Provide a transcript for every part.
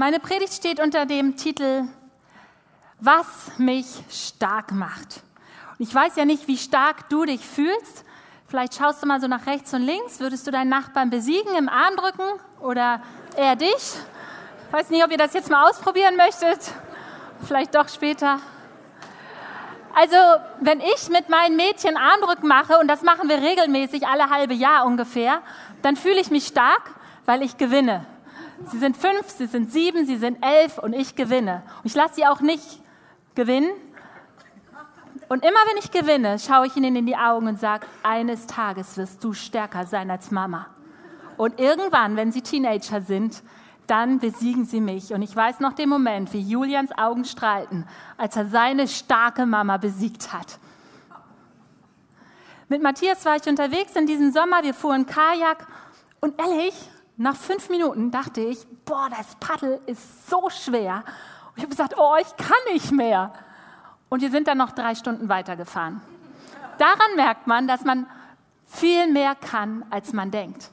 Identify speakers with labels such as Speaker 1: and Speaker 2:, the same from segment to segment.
Speaker 1: Meine Predigt steht unter dem Titel Was mich stark macht. Und ich weiß ja nicht, wie stark du dich fühlst. Vielleicht schaust du mal so nach rechts und links. Würdest du deinen Nachbarn besiegen, im Arm drücken oder er dich? Ich weiß nicht, ob ihr das jetzt mal ausprobieren möchtet. Vielleicht doch später. Also, wenn ich mit meinen Mädchen Armdrücken mache, und das machen wir regelmäßig alle halbe Jahr ungefähr, dann fühle ich mich stark, weil ich gewinne. Sie sind fünf, sie sind sieben, sie sind elf und ich gewinne. Und ich lasse sie auch nicht gewinnen. Und immer wenn ich gewinne, schaue ich ihnen in die Augen und sage, eines Tages wirst du stärker sein als Mama. Und irgendwann, wenn sie Teenager sind, dann besiegen sie mich. Und ich weiß noch den Moment, wie Julians Augen strahlten, als er seine starke Mama besiegt hat. Mit Matthias war ich unterwegs in diesem Sommer, wir fuhren Kajak und ehrlich, nach fünf Minuten dachte ich, boah, das Paddel ist so schwer. Und ich habe gesagt, oh, ich kann nicht mehr. Und wir sind dann noch drei Stunden weitergefahren. Daran merkt man, dass man viel mehr kann, als man denkt.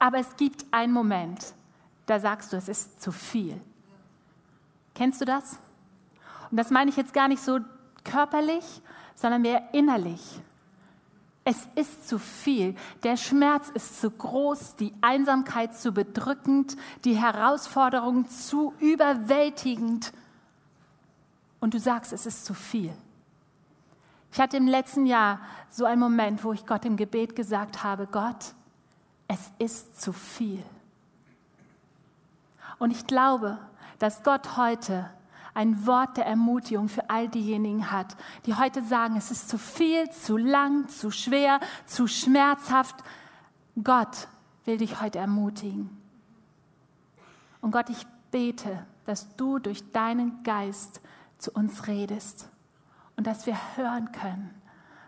Speaker 1: Aber es gibt einen Moment, da sagst du, es ist zu viel. Kennst du das? Und das meine ich jetzt gar nicht so körperlich, sondern mehr innerlich. Es ist zu viel. Der Schmerz ist zu groß, die Einsamkeit zu bedrückend, die Herausforderung zu überwältigend. Und du sagst, es ist zu viel. Ich hatte im letzten Jahr so einen Moment, wo ich Gott im Gebet gesagt habe, Gott, es ist zu viel. Und ich glaube, dass Gott heute ein Wort der Ermutigung für all diejenigen hat, die heute sagen, es ist zu viel, zu lang, zu schwer, zu schmerzhaft. Gott will dich heute ermutigen. Und Gott, ich bete, dass du durch deinen Geist zu uns redest und dass wir hören können,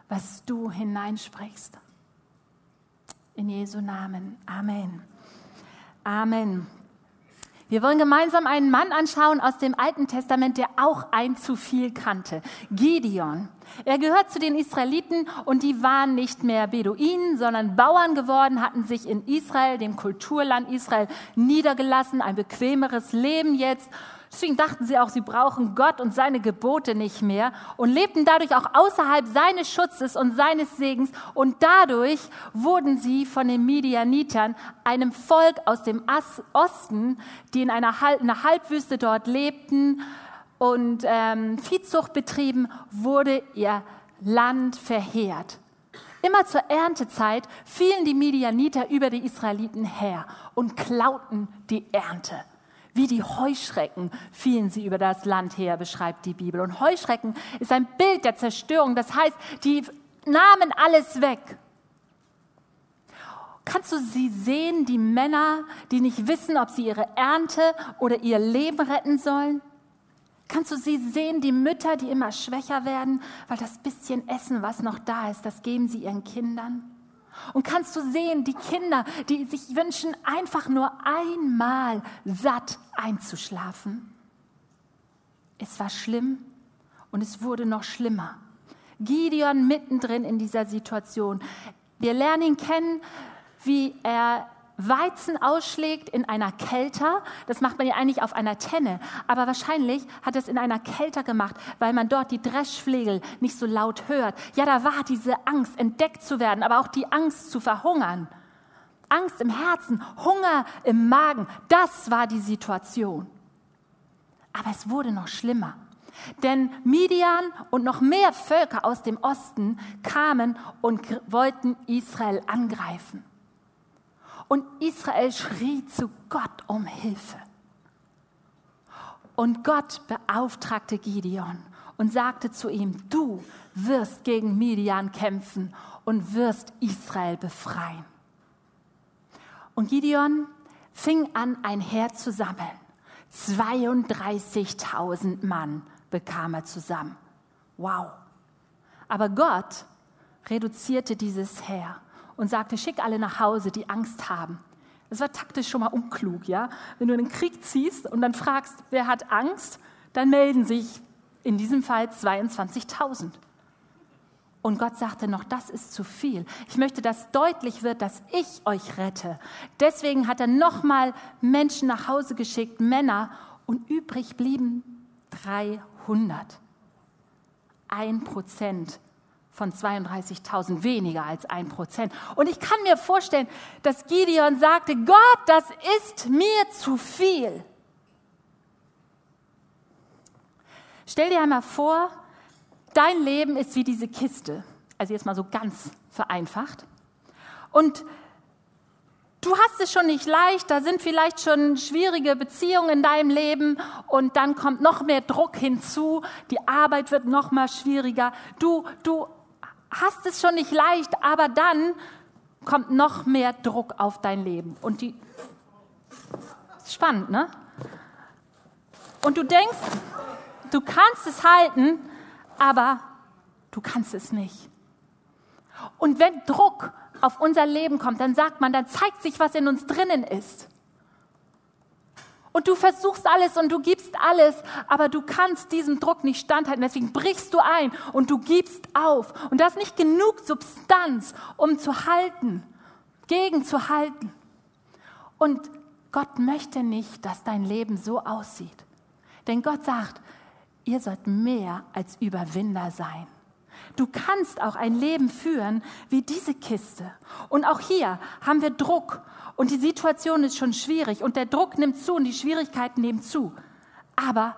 Speaker 1: was du hineinsprichst. In Jesu Namen. Amen. Amen. Wir wollen gemeinsam einen Mann anschauen aus dem Alten Testament, der auch ein zu viel kannte. Gideon. Er gehört zu den Israeliten und die waren nicht mehr Beduinen, sondern Bauern geworden, hatten sich in Israel, dem Kulturland Israel, niedergelassen, ein bequemeres Leben jetzt Deswegen dachten sie auch, sie brauchen Gott und seine Gebote nicht mehr und lebten dadurch auch außerhalb seines Schutzes und seines Segens. Und dadurch wurden sie von den Midianitern, einem Volk aus dem Osten, die in einer, einer Halbwüste dort lebten und ähm, Viehzucht betrieben, wurde ihr Land verheert. Immer zur Erntezeit fielen die Midianiter über die Israeliten her und klauten die Ernte. Wie die Heuschrecken fielen sie über das Land her, beschreibt die Bibel. Und Heuschrecken ist ein Bild der Zerstörung. Das heißt, die nahmen alles weg. Kannst du sie sehen, die Männer, die nicht wissen, ob sie ihre Ernte oder ihr Leben retten sollen? Kannst du sie sehen, die Mütter, die immer schwächer werden, weil das bisschen Essen, was noch da ist, das geben sie ihren Kindern? Und kannst du sehen, die Kinder, die sich wünschen, einfach nur einmal satt einzuschlafen. Es war schlimm und es wurde noch schlimmer. Gideon mittendrin in dieser Situation. Wir lernen ihn kennen, wie er Weizen ausschlägt in einer Kelter. Das macht man ja eigentlich auf einer Tenne. Aber wahrscheinlich hat es in einer Kelter gemacht, weil man dort die Dreschflegel nicht so laut hört. Ja, da war diese Angst, entdeckt zu werden, aber auch die Angst zu verhungern. Angst im Herzen, Hunger im Magen. Das war die Situation. Aber es wurde noch schlimmer. Denn Midian und noch mehr Völker aus dem Osten kamen und wollten Israel angreifen. Und Israel schrie zu Gott um Hilfe. Und Gott beauftragte Gideon und sagte zu ihm, du wirst gegen Midian kämpfen und wirst Israel befreien. Und Gideon fing an, ein Heer zu sammeln. 32.000 Mann bekam er zusammen. Wow. Aber Gott reduzierte dieses Heer und sagte, schick alle nach Hause, die Angst haben. Das war taktisch schon mal unklug, ja? Wenn du in den Krieg ziehst und dann fragst, wer hat Angst, dann melden sich in diesem Fall 22.000. Und Gott sagte noch, das ist zu viel. Ich möchte, dass deutlich wird, dass ich euch rette. Deswegen hat er nochmal Menschen nach Hause geschickt, Männer, und übrig blieben 300. Ein Prozent von 32.000 weniger als ein Prozent. Und ich kann mir vorstellen, dass Gideon sagte, Gott, das ist mir zu viel. Stell dir einmal vor, dein Leben ist wie diese Kiste. Also jetzt mal so ganz vereinfacht. Und du hast es schon nicht leicht, da sind vielleicht schon schwierige Beziehungen in deinem Leben und dann kommt noch mehr Druck hinzu, die Arbeit wird noch mal schwieriger. Du, du hast es schon nicht leicht, aber dann kommt noch mehr Druck auf dein Leben. Und die, spannend, ne? Und du denkst, du kannst es halten, aber du kannst es nicht. Und wenn Druck auf unser Leben kommt, dann sagt man, dann zeigt sich, was in uns drinnen ist. Und du versuchst alles und du gibst alles, aber du kannst diesem Druck nicht standhalten. Deswegen brichst du ein und du gibst auf. Und da ist nicht genug Substanz, um zu halten, gegenzuhalten. Und Gott möchte nicht, dass dein Leben so aussieht. Denn Gott sagt, ihr sollt mehr als Überwinder sein. Du kannst auch ein Leben führen wie diese Kiste. Und auch hier haben wir Druck und die Situation ist schon schwierig und der Druck nimmt zu und die Schwierigkeiten nehmen zu. Aber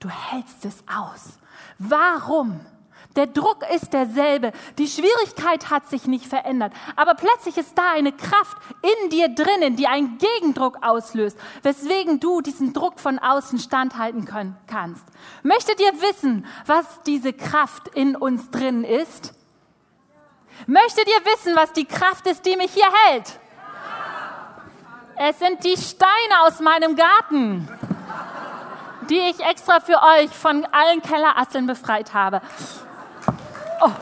Speaker 1: du hältst es aus. Warum? Der Druck ist derselbe. Die Schwierigkeit hat sich nicht verändert. Aber plötzlich ist da eine Kraft in dir drinnen, die einen Gegendruck auslöst, weswegen du diesen Druck von außen standhalten können, kannst. Möchtet ihr wissen, was diese Kraft in uns drin ist? Möchtet ihr wissen, was die Kraft ist, die mich hier hält? Es sind die Steine aus meinem Garten, die ich extra für euch von allen Kellerasseln befreit habe. Oh.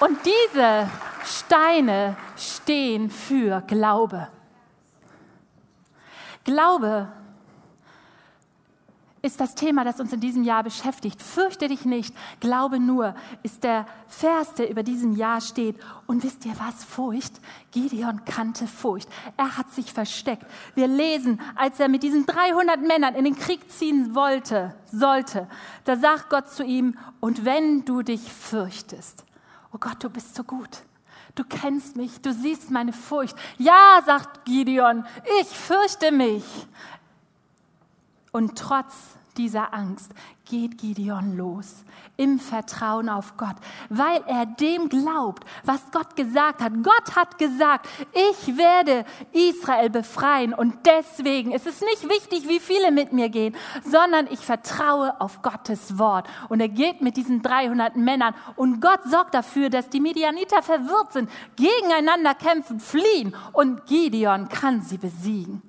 Speaker 1: Und diese Steine stehen für Glaube. Glaube ist das Thema, das uns in diesem Jahr beschäftigt. Fürchte dich nicht, glaube nur, ist der Vers, der über diesem Jahr steht. Und wisst ihr was? Furcht? Gideon kannte Furcht. Er hat sich versteckt. Wir lesen, als er mit diesen 300 Männern in den Krieg ziehen wollte, sollte, da sagt Gott zu ihm, und wenn du dich fürchtest, oh Gott, du bist so gut. Du kennst mich, du siehst meine Furcht. Ja, sagt Gideon, ich fürchte mich. Und trotz dieser Angst geht Gideon los im Vertrauen auf Gott, weil er dem glaubt, was Gott gesagt hat. Gott hat gesagt, ich werde Israel befreien und deswegen ist es nicht wichtig, wie viele mit mir gehen, sondern ich vertraue auf Gottes Wort. Und er geht mit diesen 300 Männern und Gott sorgt dafür, dass die Medianiter verwirrt sind, gegeneinander kämpfen, fliehen und Gideon kann sie besiegen.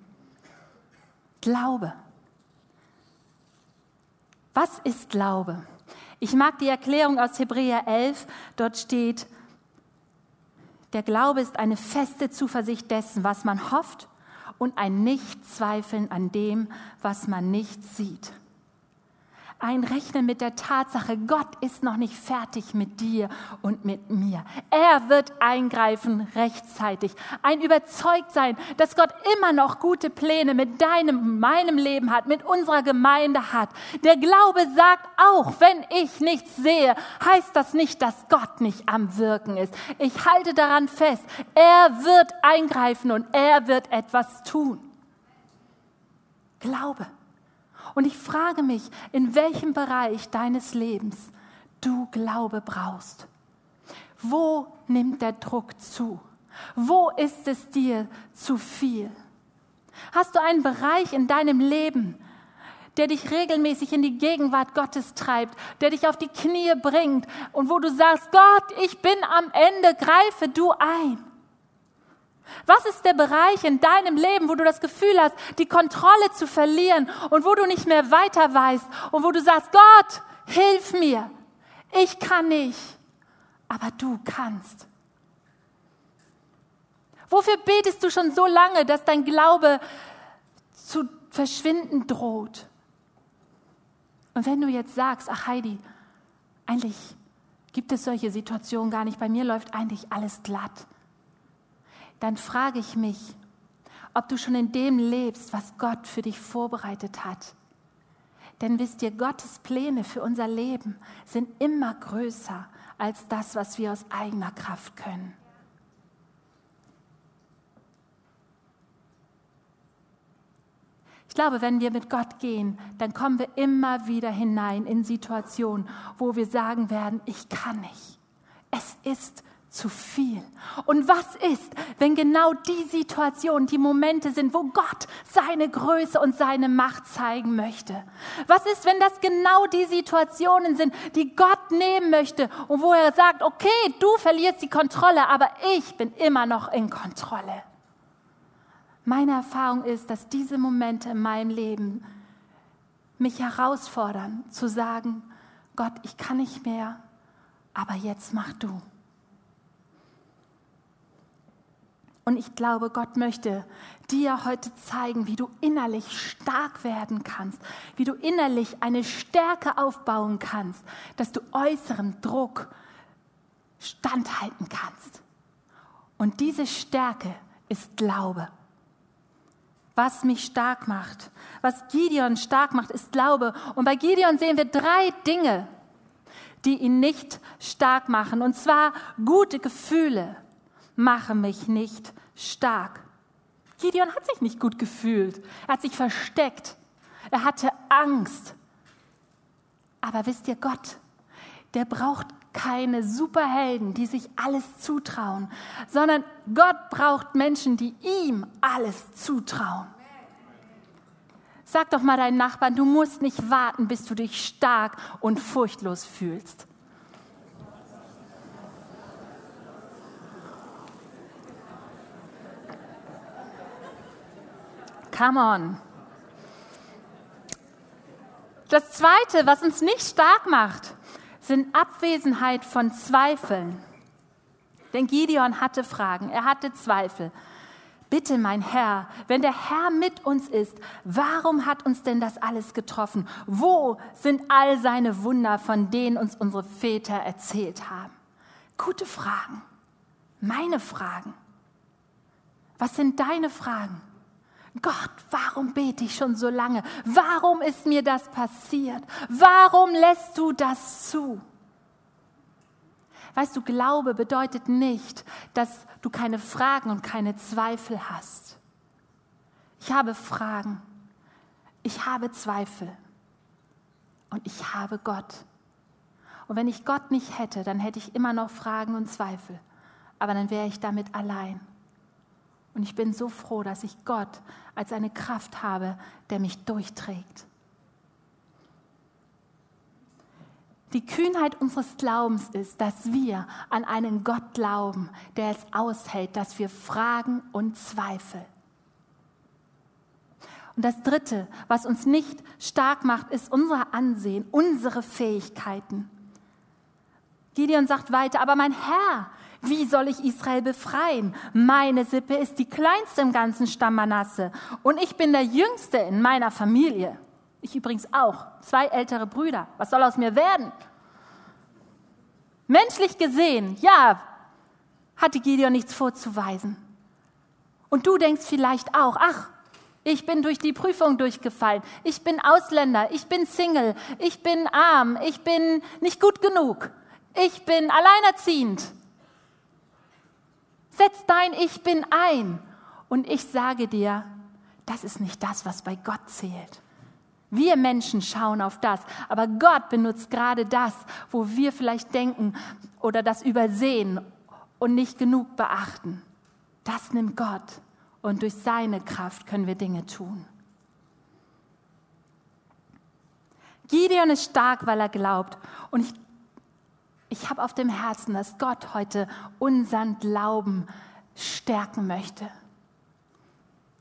Speaker 1: Glaube. Was ist Glaube? Ich mag die Erklärung aus Hebräer 11. Dort steht, der Glaube ist eine feste Zuversicht dessen, was man hofft und ein Nichtzweifeln an dem, was man nicht sieht einrechnen mit der Tatsache, Gott ist noch nicht fertig mit dir und mit mir. Er wird eingreifen rechtzeitig. Ein Überzeugtsein, dass Gott immer noch gute Pläne mit deinem, meinem Leben hat, mit unserer Gemeinde hat. Der Glaube sagt auch, wenn ich nichts sehe, heißt das nicht, dass Gott nicht am Wirken ist. Ich halte daran fest. Er wird eingreifen und er wird etwas tun. Glaube. Und ich frage mich, in welchem Bereich deines Lebens du Glaube brauchst. Wo nimmt der Druck zu? Wo ist es dir zu viel? Hast du einen Bereich in deinem Leben, der dich regelmäßig in die Gegenwart Gottes treibt, der dich auf die Knie bringt und wo du sagst, Gott, ich bin am Ende, greife du ein. Was ist der Bereich in deinem Leben, wo du das Gefühl hast, die Kontrolle zu verlieren und wo du nicht mehr weiter weißt und wo du sagst, Gott, hilf mir. Ich kann nicht, aber du kannst. Wofür betest du schon so lange, dass dein Glaube zu verschwinden droht? Und wenn du jetzt sagst, ach Heidi, eigentlich Gibt es solche Situationen gar nicht? Bei mir läuft eigentlich alles glatt. Dann frage ich mich, ob du schon in dem lebst, was Gott für dich vorbereitet hat. Denn wisst ihr, Gottes Pläne für unser Leben sind immer größer als das, was wir aus eigener Kraft können. Ich glaube, wenn wir mit Gott gehen, dann kommen wir immer wieder hinein in Situationen, wo wir sagen werden, ich kann nicht. Es ist zu viel. Und was ist, wenn genau die Situationen, die Momente sind, wo Gott seine Größe und seine Macht zeigen möchte? Was ist, wenn das genau die Situationen sind, die Gott nehmen möchte und wo er sagt, okay, du verlierst die Kontrolle, aber ich bin immer noch in Kontrolle? Meine Erfahrung ist, dass diese Momente in meinem Leben mich herausfordern, zu sagen, Gott, ich kann nicht mehr, aber jetzt mach du. Und ich glaube, Gott möchte dir heute zeigen, wie du innerlich stark werden kannst, wie du innerlich eine Stärke aufbauen kannst, dass du äußeren Druck standhalten kannst. Und diese Stärke ist Glaube. Was mich stark macht, was Gideon stark macht, ist Glaube. Und bei Gideon sehen wir drei Dinge, die ihn nicht stark machen. Und zwar gute Gefühle, mache mich nicht stark. Gideon hat sich nicht gut gefühlt. Er hat sich versteckt. Er hatte Angst. Aber wisst ihr, Gott, der braucht keine Superhelden, die sich alles zutrauen, sondern Gott braucht Menschen, die ihm alles zutrauen. Sag doch mal deinen Nachbarn, du musst nicht warten, bis du dich stark und furchtlos fühlst. Come on. Das Zweite, was uns nicht stark macht, sind Abwesenheit von Zweifeln. Denn Gideon hatte Fragen, er hatte Zweifel. Bitte, mein Herr, wenn der Herr mit uns ist, warum hat uns denn das alles getroffen? Wo sind all seine Wunder, von denen uns unsere Väter erzählt haben? Gute Fragen. Meine Fragen. Was sind deine Fragen? Gott, warum bete ich schon so lange? Warum ist mir das passiert? Warum lässt du das zu? Weißt du, Glaube bedeutet nicht, dass du keine Fragen und keine Zweifel hast. Ich habe Fragen, ich habe Zweifel und ich habe Gott. Und wenn ich Gott nicht hätte, dann hätte ich immer noch Fragen und Zweifel, aber dann wäre ich damit allein. Und ich bin so froh, dass ich Gott als eine Kraft habe, der mich durchträgt. Die Kühnheit unseres Glaubens ist, dass wir an einen Gott glauben, der es aushält, dass wir fragen und zweifeln. Und das Dritte, was uns nicht stark macht, ist unser Ansehen, unsere Fähigkeiten. Gideon sagt weiter, aber mein Herr, wie soll ich Israel befreien? Meine Sippe ist die kleinste im ganzen Stamm Manasse und ich bin der Jüngste in meiner Familie. Ich übrigens auch. Zwei ältere Brüder. Was soll aus mir werden? Menschlich gesehen, ja, hatte Gideon nichts vorzuweisen. Und du denkst vielleicht auch, ach, ich bin durch die Prüfung durchgefallen. Ich bin Ausländer. Ich bin Single. Ich bin arm. Ich bin nicht gut genug. Ich bin alleinerziehend. Setz dein Ich bin ein. Und ich sage dir, das ist nicht das, was bei Gott zählt. Wir Menschen schauen auf das, aber Gott benutzt gerade das, wo wir vielleicht denken oder das übersehen und nicht genug beachten. Das nimmt Gott und durch seine Kraft können wir Dinge tun. Gideon ist stark, weil er glaubt. Und ich ich habe auf dem Herzen, dass Gott heute unseren Glauben stärken möchte.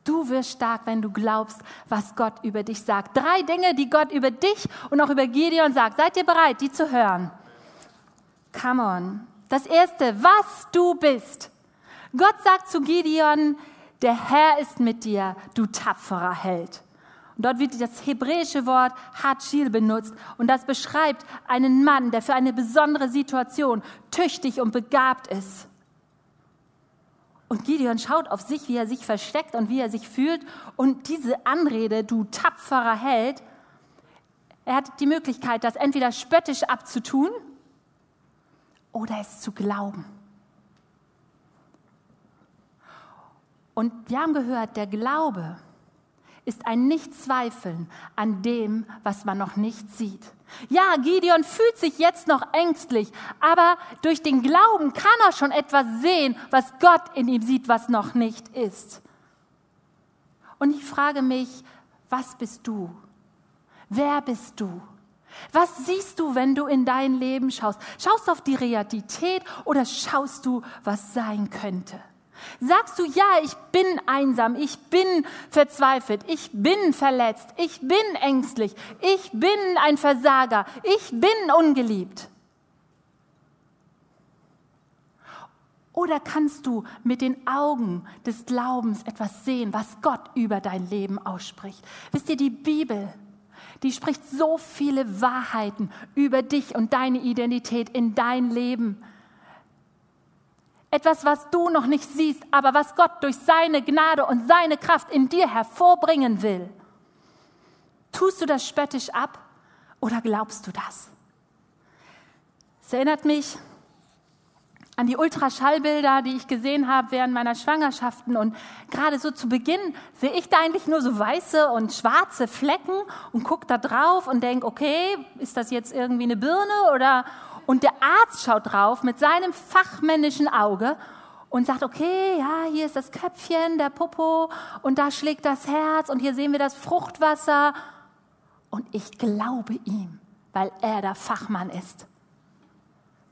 Speaker 1: Du wirst stark, wenn du glaubst, was Gott über dich sagt. Drei Dinge, die Gott über dich und auch über Gideon sagt. Seid ihr bereit, die zu hören? Come on. Das erste, was du bist. Gott sagt zu Gideon, der Herr ist mit dir, du tapferer Held. Dort wird das hebräische Wort Hachil benutzt und das beschreibt einen Mann, der für eine besondere Situation tüchtig und begabt ist. Und Gideon schaut auf sich, wie er sich versteckt und wie er sich fühlt. Und diese Anrede, du tapferer Held, er hat die Möglichkeit, das entweder spöttisch abzutun oder es zu glauben. Und wir haben gehört, der Glaube ist ein Nichtzweifeln an dem, was man noch nicht sieht. Ja, Gideon fühlt sich jetzt noch ängstlich, aber durch den Glauben kann er schon etwas sehen, was Gott in ihm sieht, was noch nicht ist. Und ich frage mich, was bist du? Wer bist du? Was siehst du, wenn du in dein Leben schaust? Schaust du auf die Realität oder schaust du, was sein könnte? Sagst du, ja, ich bin einsam, ich bin verzweifelt, ich bin verletzt, ich bin ängstlich, ich bin ein Versager, ich bin ungeliebt? Oder kannst du mit den Augen des Glaubens etwas sehen, was Gott über dein Leben ausspricht? Wisst ihr, die Bibel, die spricht so viele Wahrheiten über dich und deine Identität in dein Leben etwas, was du noch nicht siehst, aber was Gott durch seine Gnade und seine Kraft in dir hervorbringen will. Tust du das spöttisch ab oder glaubst du das? Es erinnert mich an die Ultraschallbilder, die ich gesehen habe während meiner Schwangerschaften. Und gerade so zu Beginn sehe ich da eigentlich nur so weiße und schwarze Flecken und gucke da drauf und denke, okay, ist das jetzt irgendwie eine Birne oder, und der Arzt schaut drauf mit seinem fachmännischen Auge und sagt, okay, ja, hier ist das Köpfchen, der Popo und da schlägt das Herz und hier sehen wir das Fruchtwasser. Und ich glaube ihm, weil er der Fachmann ist.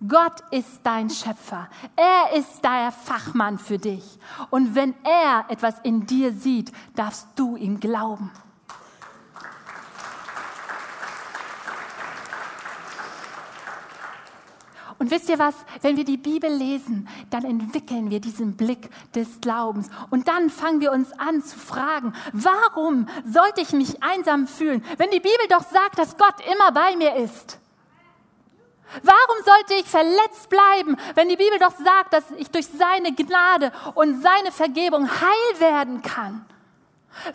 Speaker 1: Gott ist dein Schöpfer. Er ist der Fachmann für dich. Und wenn er etwas in dir sieht, darfst du ihm glauben. Und wisst ihr was? Wenn wir die Bibel lesen, dann entwickeln wir diesen Blick des Glaubens. Und dann fangen wir uns an zu fragen, warum sollte ich mich einsam fühlen, wenn die Bibel doch sagt, dass Gott immer bei mir ist? Warum sollte ich verletzt bleiben, wenn die Bibel doch sagt, dass ich durch seine Gnade und seine Vergebung heil werden kann?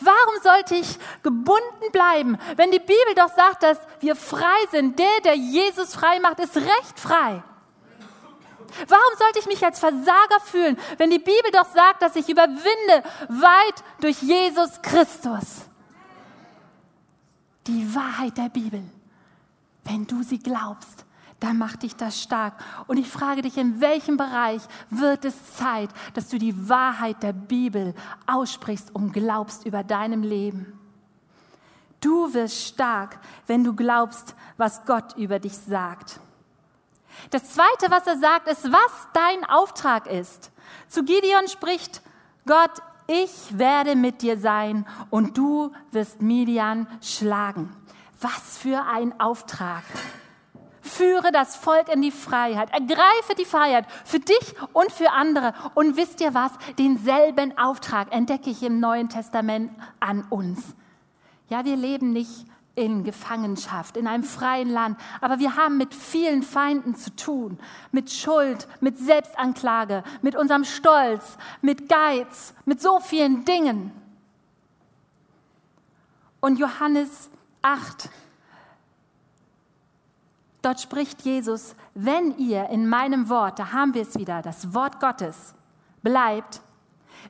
Speaker 1: Warum sollte ich gebunden bleiben, wenn die Bibel doch sagt, dass wir frei sind? Der, der Jesus frei macht, ist recht frei. Warum sollte ich mich als Versager fühlen, wenn die Bibel doch sagt, dass ich überwinde weit durch Jesus Christus? Die Wahrheit der Bibel, wenn du sie glaubst, dann macht dich das stark. Und ich frage dich, in welchem Bereich wird es Zeit, dass du die Wahrheit der Bibel aussprichst und glaubst über deinem Leben? Du wirst stark, wenn du glaubst, was Gott über dich sagt. Das Zweite, was er sagt, ist, was dein Auftrag ist. Zu Gideon spricht Gott, ich werde mit dir sein und du wirst Midian schlagen. Was für ein Auftrag. Führe das Volk in die Freiheit. Ergreife die Freiheit für dich und für andere. Und wisst ihr was? Denselben Auftrag entdecke ich im Neuen Testament an uns. Ja, wir leben nicht in Gefangenschaft, in einem freien Land. Aber wir haben mit vielen Feinden zu tun, mit Schuld, mit Selbstanklage, mit unserem Stolz, mit Geiz, mit so vielen Dingen. Und Johannes 8, dort spricht Jesus, wenn ihr in meinem Wort, da haben wir es wieder, das Wort Gottes, bleibt,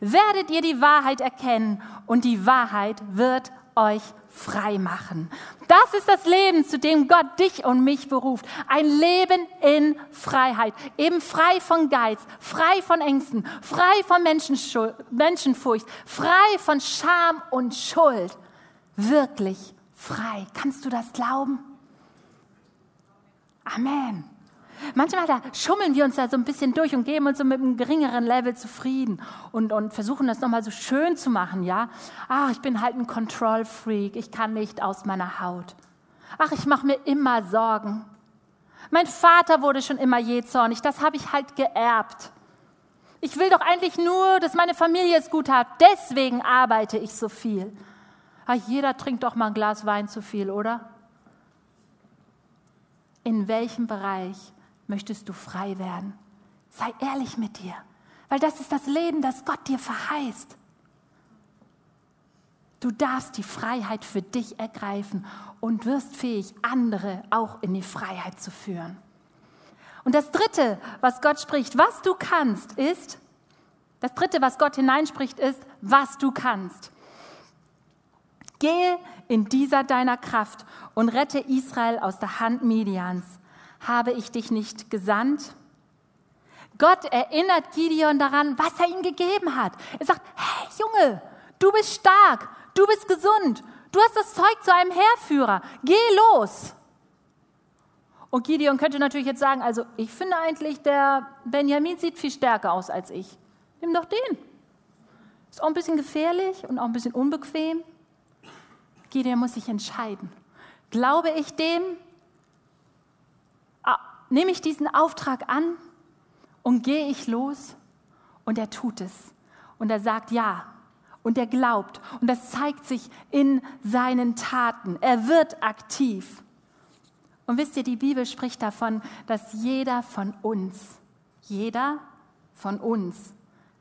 Speaker 1: werdet ihr die Wahrheit erkennen und die Wahrheit wird euch frei machen. Das ist das Leben, zu dem Gott dich und mich beruft. Ein Leben in Freiheit. Eben frei von Geiz, frei von Ängsten, frei von Menschenfurcht, frei von Scham und Schuld. Wirklich frei. Kannst du das glauben? Amen. Manchmal da schummeln wir uns da so ein bisschen durch und geben uns so mit einem geringeren Level zufrieden und, und versuchen das nochmal so schön zu machen, ja. Ach, ich bin halt ein Control Freak, ich kann nicht aus meiner Haut. Ach, ich mache mir immer Sorgen. Mein Vater wurde schon immer jähzornig, das habe ich halt geerbt. Ich will doch eigentlich nur, dass meine Familie es gut hat, deswegen arbeite ich so viel. Ah, jeder trinkt doch mal ein Glas Wein zu viel, oder? In welchem Bereich möchtest du frei werden? Sei ehrlich mit dir, weil das ist das Leben, das Gott dir verheißt. Du darfst die Freiheit für dich ergreifen und wirst fähig, andere auch in die Freiheit zu führen. Und das Dritte, was Gott spricht, was du kannst, ist, das Dritte, was Gott hineinspricht, ist, was du kannst. Gehe in dieser deiner Kraft und rette Israel aus der Hand Midians. Habe ich dich nicht gesandt? Gott erinnert Gideon daran, was er ihm gegeben hat. Er sagt, hey Junge, du bist stark, du bist gesund, du hast das Zeug zu einem Heerführer, geh los. Und Gideon könnte natürlich jetzt sagen, also ich finde eigentlich, der Benjamin sieht viel stärker aus als ich. Nimm doch den. Ist auch ein bisschen gefährlich und auch ein bisschen unbequem. Gideon muss sich entscheiden. Glaube ich dem? Nehme ich diesen Auftrag an und gehe ich los? Und er tut es. Und er sagt ja. Und er glaubt. Und das zeigt sich in seinen Taten. Er wird aktiv. Und wisst ihr, die Bibel spricht davon, dass jeder von uns, jeder von uns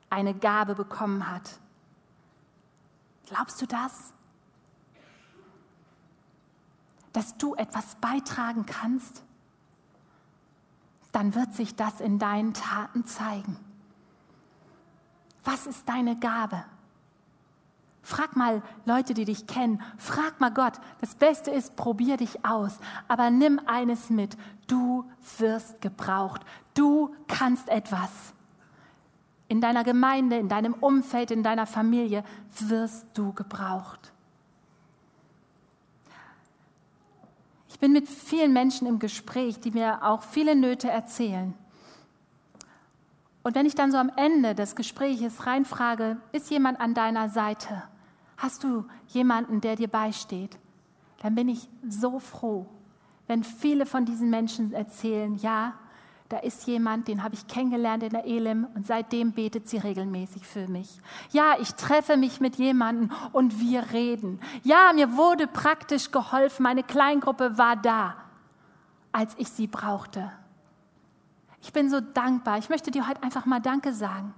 Speaker 1: eine Gabe bekommen hat. Glaubst du das? Dass du etwas beitragen kannst? Dann wird sich das in deinen Taten zeigen. Was ist deine Gabe? Frag mal Leute, die dich kennen. Frag mal Gott. Das Beste ist, probier dich aus. Aber nimm eines mit. Du wirst gebraucht. Du kannst etwas. In deiner Gemeinde, in deinem Umfeld, in deiner Familie wirst du gebraucht. Ich bin mit vielen Menschen im Gespräch, die mir auch viele Nöte erzählen. Und wenn ich dann so am Ende des Gespräches reinfrage, ist jemand an deiner Seite? Hast du jemanden, der dir beisteht? Dann bin ich so froh, wenn viele von diesen Menschen erzählen, ja, da ist jemand, den habe ich kennengelernt in der Elim und seitdem betet sie regelmäßig für mich. Ja, ich treffe mich mit jemandem und wir reden. Ja, mir wurde praktisch geholfen, meine Kleingruppe war da, als ich sie brauchte. Ich bin so dankbar. Ich möchte dir heute einfach mal Danke sagen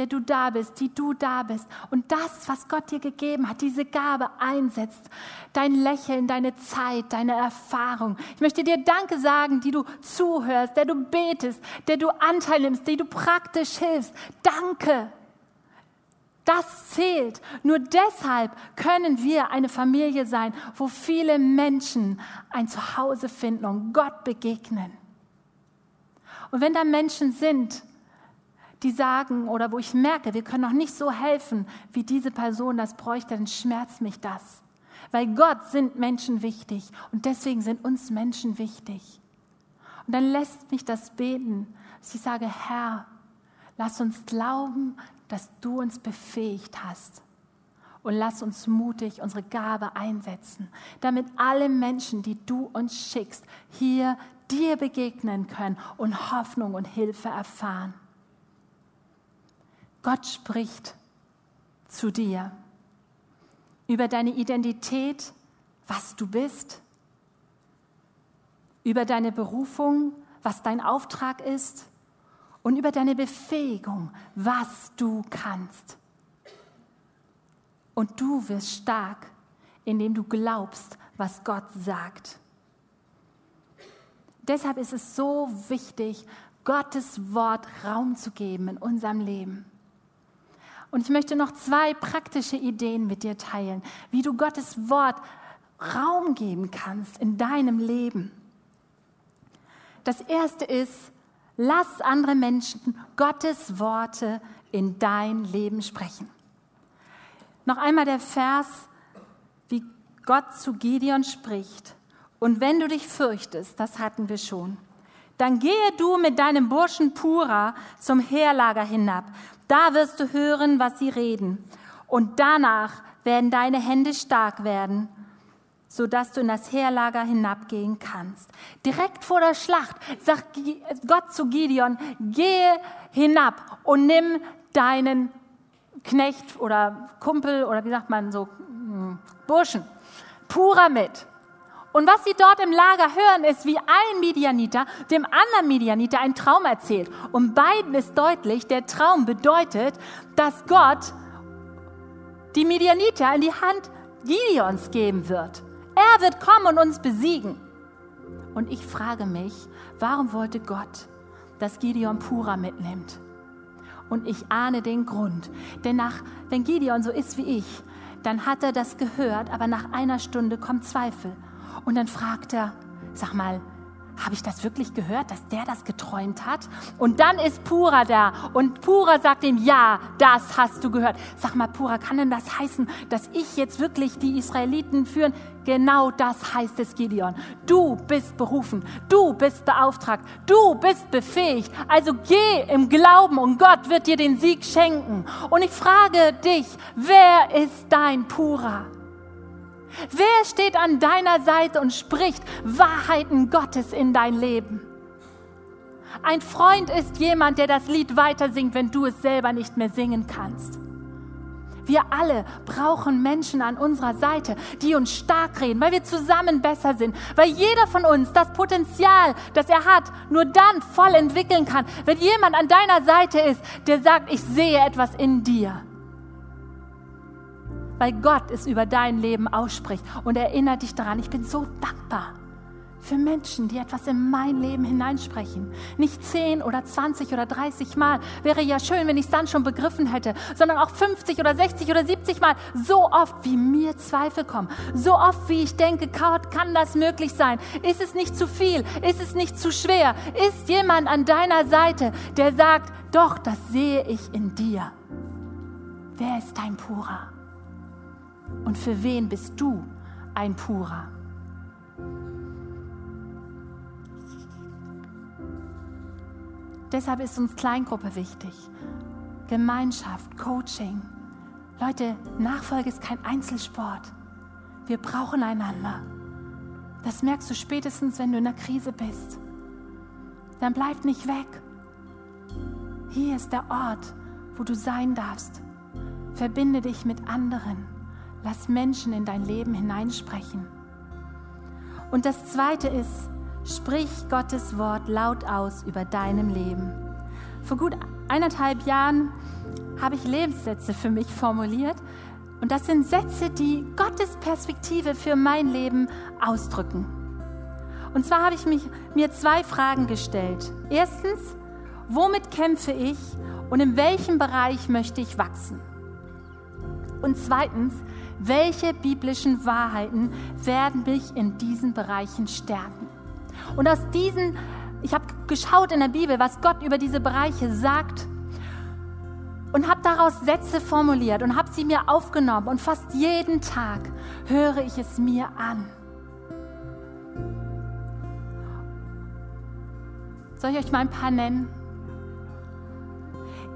Speaker 1: der du da bist, die du da bist und das, was Gott dir gegeben hat, diese Gabe einsetzt, dein Lächeln, deine Zeit, deine Erfahrung. Ich möchte dir Danke sagen, die du zuhörst, der du betest, der du Anteil nimmst, die du praktisch hilfst. Danke. Das zählt. Nur deshalb können wir eine Familie sein, wo viele Menschen ein Zuhause finden und Gott begegnen. Und wenn da Menschen sind, die sagen oder wo ich merke, wir können noch nicht so helfen, wie diese Person das bräuchte, dann schmerzt mich das. Weil Gott sind Menschen wichtig und deswegen sind uns Menschen wichtig. Und dann lässt mich das beten, dass ich sage, Herr, lass uns glauben, dass du uns befähigt hast. Und lass uns mutig unsere Gabe einsetzen, damit alle Menschen, die du uns schickst, hier dir begegnen können und Hoffnung und Hilfe erfahren. Gott spricht zu dir über deine Identität, was du bist, über deine Berufung, was dein Auftrag ist und über deine Befähigung, was du kannst. Und du wirst stark, indem du glaubst, was Gott sagt. Deshalb ist es so wichtig, Gottes Wort Raum zu geben in unserem Leben. Und ich möchte noch zwei praktische Ideen mit dir teilen, wie du Gottes Wort Raum geben kannst in deinem Leben. Das erste ist, lass andere Menschen Gottes Worte in dein Leben sprechen. Noch einmal der Vers, wie Gott zu Gideon spricht. Und wenn du dich fürchtest, das hatten wir schon, dann gehe du mit deinem Burschen Pura zum Heerlager hinab da wirst du hören, was sie reden. Und danach werden deine Hände stark werden, sodass du in das Heerlager hinabgehen kannst. Direkt vor der Schlacht sagt Gott zu Gideon, gehe hinab und nimm deinen Knecht oder Kumpel oder wie sagt man so, hm, Burschen, Pura mit. Und was sie dort im Lager hören, ist, wie ein Midianiter dem anderen Midianiter einen Traum erzählt. Und beiden ist deutlich, der Traum bedeutet, dass Gott die Midianiter in die Hand Gideons geben wird. Er wird kommen und uns besiegen. Und ich frage mich, warum wollte Gott, dass Gideon Pura mitnimmt? Und ich ahne den Grund. Denn nach, wenn Gideon so ist wie ich, dann hat er das gehört, aber nach einer Stunde kommt Zweifel. Und dann fragt er, sag mal, habe ich das wirklich gehört, dass der das geträumt hat? Und dann ist Pura da und Pura sagt ihm, ja, das hast du gehört. Sag mal, Pura, kann denn das heißen, dass ich jetzt wirklich die Israeliten führen? Genau das heißt es, Gideon. Du bist berufen, du bist beauftragt, du bist befähigt. Also geh im Glauben und Gott wird dir den Sieg schenken. Und ich frage dich, wer ist dein Pura? Wer steht an deiner Seite und spricht Wahrheiten Gottes in dein Leben? Ein Freund ist jemand, der das Lied weiter singt, wenn du es selber nicht mehr singen kannst. Wir alle brauchen Menschen an unserer Seite, die uns stark reden, weil wir zusammen besser sind, weil jeder von uns das Potenzial, das er hat, nur dann voll entwickeln kann, wenn jemand an deiner Seite ist, der sagt, ich sehe etwas in dir weil Gott es über dein Leben ausspricht und erinnert dich daran. Ich bin so dankbar für Menschen, die etwas in mein Leben hineinsprechen. Nicht 10 oder 20 oder 30 Mal. Wäre ja schön, wenn ich es dann schon begriffen hätte, sondern auch 50 oder 60 oder 70 Mal. So oft, wie mir Zweifel kommen. So oft, wie ich denke, Gott, kann das möglich sein? Ist es nicht zu viel? Ist es nicht zu schwer? Ist jemand an deiner Seite, der sagt, doch, das sehe ich in dir? Wer ist dein Purer? Und für wen bist du ein Purer? Deshalb ist uns Kleingruppe wichtig. Gemeinschaft, Coaching. Leute, Nachfolge ist kein Einzelsport. Wir brauchen einander. Das merkst du spätestens, wenn du in der Krise bist. Dann bleib nicht weg. Hier ist der Ort, wo du sein darfst. Verbinde dich mit anderen. Lass Menschen in dein Leben hineinsprechen. Und das Zweite ist, sprich Gottes Wort laut aus über deinem Leben. Vor gut eineinhalb Jahren habe ich Lebenssätze für mich formuliert. Und das sind Sätze, die Gottes Perspektive für mein Leben ausdrücken. Und zwar habe ich mich, mir zwei Fragen gestellt. Erstens, womit kämpfe ich und in welchem Bereich möchte ich wachsen? Und zweitens, welche biblischen Wahrheiten werden mich in diesen Bereichen stärken? Und aus diesen, ich habe geschaut in der Bibel, was Gott über diese Bereiche sagt und habe daraus Sätze formuliert und habe sie mir aufgenommen und fast jeden Tag höre ich es mir an. Soll ich euch mal ein paar nennen?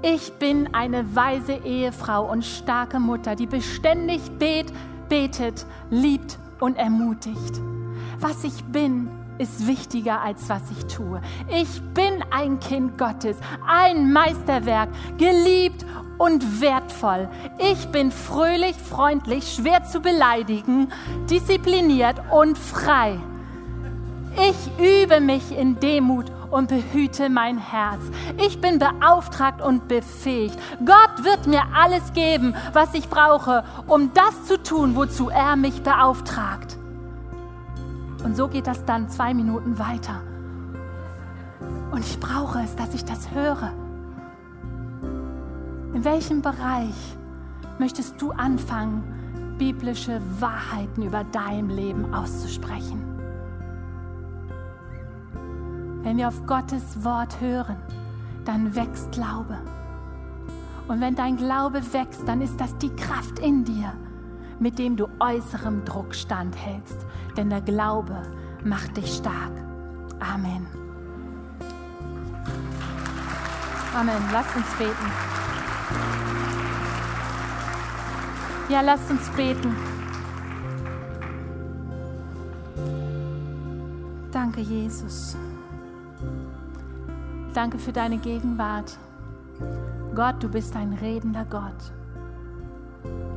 Speaker 1: Ich bin eine weise Ehefrau und starke Mutter, die beständig bet, betet, liebt und ermutigt. Was ich bin, ist wichtiger als was ich tue. Ich bin ein Kind Gottes, ein Meisterwerk, geliebt und wertvoll. Ich bin fröhlich, freundlich, schwer zu beleidigen, diszipliniert und frei. Ich übe mich in Demut und behüte mein Herz. Ich bin beauftragt und befähigt. Gott wird mir alles geben, was ich brauche, um das zu tun, wozu er mich beauftragt. Und so geht das dann zwei Minuten weiter. Und ich brauche es, dass ich das höre. In welchem Bereich möchtest du anfangen, biblische Wahrheiten über dein Leben auszusprechen? Wenn wir auf Gottes Wort hören, dann wächst Glaube. Und wenn dein Glaube wächst, dann ist das die Kraft in dir, mit dem du äußerem Druck standhältst. Denn der Glaube macht dich stark. Amen. Amen. Lasst uns beten. Ja, lasst uns beten. Danke, Jesus. Danke für deine Gegenwart. Gott, du bist ein redender Gott.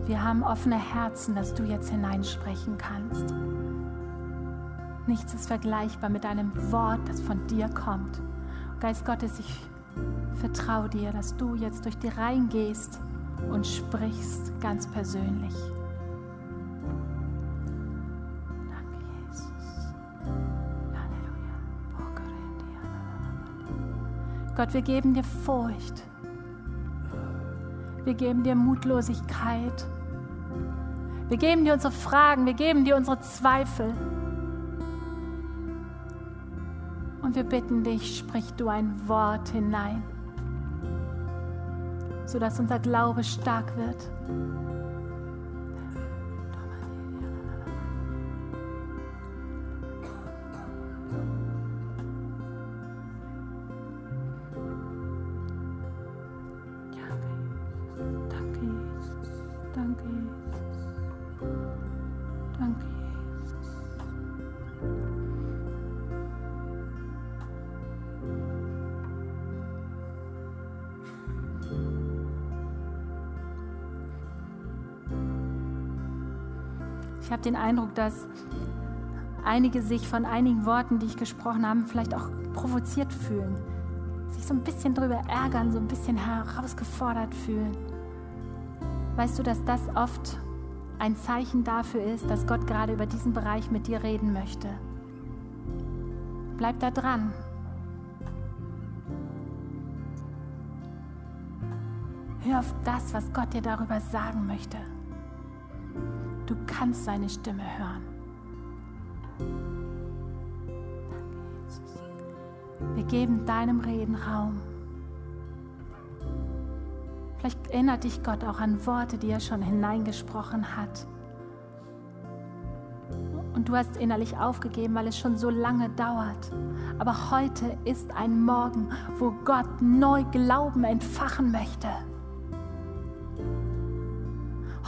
Speaker 1: Wir haben offene Herzen, dass du jetzt hineinsprechen kannst. Nichts ist vergleichbar mit einem Wort, das von dir kommt. Geist Gottes, ich vertraue dir, dass du jetzt durch die Reihen gehst und sprichst ganz persönlich. Gott, wir geben dir Furcht. Wir geben dir Mutlosigkeit. Wir geben dir unsere Fragen, wir geben dir unsere Zweifel. Und wir bitten dich, sprich du ein Wort hinein, sodass unser Glaube stark wird. Den Eindruck, dass einige sich von einigen Worten, die ich gesprochen habe, vielleicht auch provoziert fühlen, sich so ein bisschen darüber ärgern, so ein bisschen herausgefordert fühlen. Weißt du, dass das oft ein Zeichen dafür ist, dass Gott gerade über diesen Bereich mit dir reden möchte? Bleib da dran. Hör auf das, was Gott dir darüber sagen möchte. Du kannst seine Stimme hören. Wir geben deinem Reden Raum. Vielleicht erinnert dich Gott auch an Worte, die er schon hineingesprochen hat. Und du hast innerlich aufgegeben, weil es schon so lange dauert. Aber heute ist ein Morgen, wo Gott neu Glauben entfachen möchte.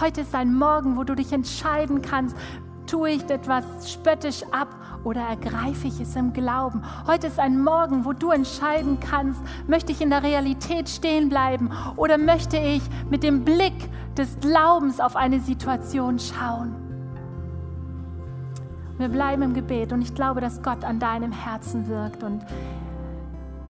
Speaker 1: Heute ist ein Morgen, wo du dich entscheiden kannst, tue ich etwas spöttisch ab oder ergreife ich es im Glauben. Heute ist ein Morgen, wo du entscheiden kannst, möchte ich in der Realität stehen bleiben oder möchte ich mit dem Blick des Glaubens auf eine Situation schauen. Wir bleiben im Gebet und ich glaube, dass Gott an deinem Herzen wirkt und